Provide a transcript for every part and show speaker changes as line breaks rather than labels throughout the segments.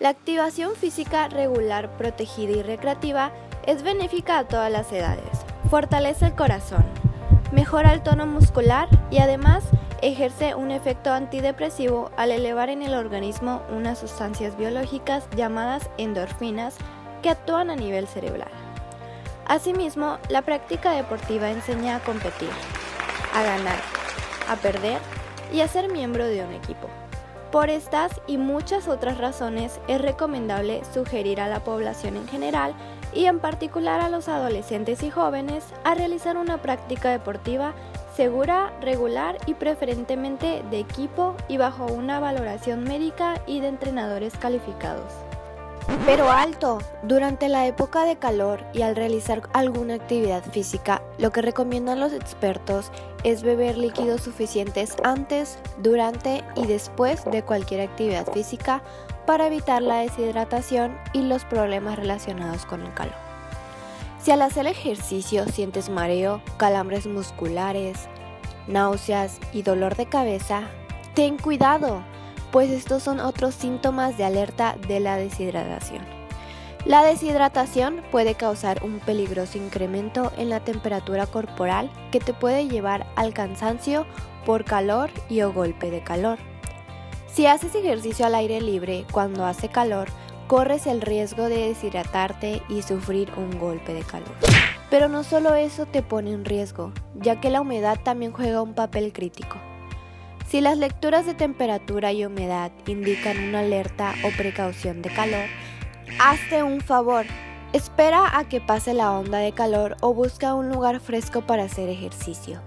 La activación física regular, protegida y recreativa es benéfica a todas las edades. Fortalece el corazón, mejora el tono muscular y además ejerce un efecto antidepresivo al elevar en el organismo unas sustancias biológicas llamadas endorfinas que actúan a nivel cerebral. Asimismo, la práctica deportiva enseña a competir, a ganar, a perder y a ser miembro de un equipo. Por estas y muchas otras razones es recomendable sugerir a la población en general y en particular a los adolescentes y jóvenes a realizar una práctica deportiva segura, regular y preferentemente de equipo y bajo una valoración médica y de entrenadores calificados. Pero alto, durante la época de calor y al realizar alguna actividad física, lo que recomiendan los expertos es beber líquidos suficientes antes, durante y después de cualquier actividad física para evitar la deshidratación y los problemas relacionados con el calor. Si al hacer ejercicio sientes mareo, calambres musculares, náuseas y dolor de cabeza, ten cuidado pues estos son otros síntomas de alerta de la deshidratación. La deshidratación puede causar un peligroso incremento en la temperatura corporal que te puede llevar al cansancio por calor y o golpe de calor. Si haces ejercicio al aire libre cuando hace calor, corres el riesgo de deshidratarte y sufrir un golpe de calor. Pero no solo eso te pone en riesgo, ya que la humedad también juega un papel crítico. Si las lecturas de temperatura y humedad indican una alerta o precaución de calor, hazte un favor. Espera a que pase la onda de calor o busca un lugar fresco para hacer ejercicio.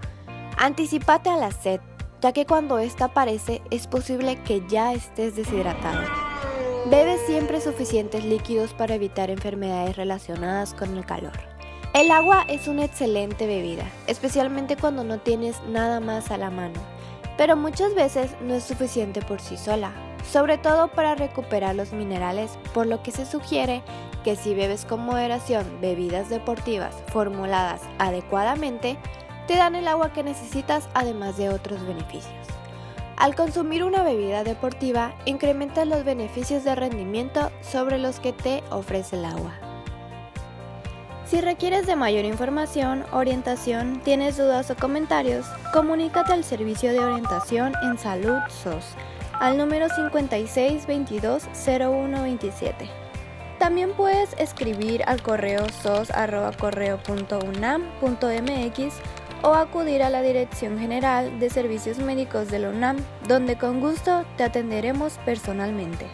Anticipate a la sed, ya que cuando esta aparece es posible que ya estés deshidratado. Bebe siempre suficientes líquidos para evitar enfermedades relacionadas con el calor. El agua es una excelente bebida, especialmente cuando no tienes nada más a la mano pero muchas veces no es suficiente por sí sola, sobre todo para recuperar los minerales, por lo que se sugiere que si bebes con moderación bebidas deportivas formuladas adecuadamente, te dan el agua que necesitas además de otros beneficios. Al consumir una bebida deportiva, incrementas los beneficios de rendimiento sobre los que te ofrece el agua. Si requieres de mayor información, orientación, tienes dudas o comentarios, comunícate al servicio de orientación en salud SOS al número 56220127. También puedes escribir al correo sos.correo.unam.mx o acudir a la Dirección General de Servicios Médicos de la UNAM, donde con gusto te atenderemos personalmente.